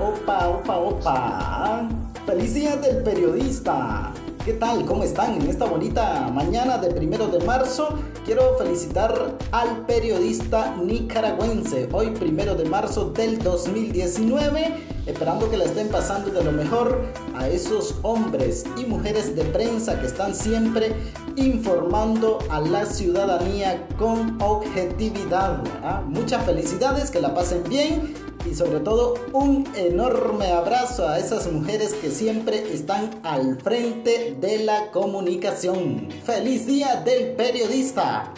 Opa, opa, opa. Feliz día del periodista. ¿Qué tal? ¿Cómo están? En esta bonita mañana de primero de marzo quiero felicitar al periodista nicaragüense. Hoy primero de marzo del 2019, esperando que la estén pasando de lo mejor a esos hombres y mujeres de prensa que están siempre informando a la ciudadanía con objetividad. ¿ah? Muchas felicidades, que la pasen bien y sobre todo un enorme abrazo a esas mujeres que siempre están al frente de la comunicación. ¡Feliz día del periodista!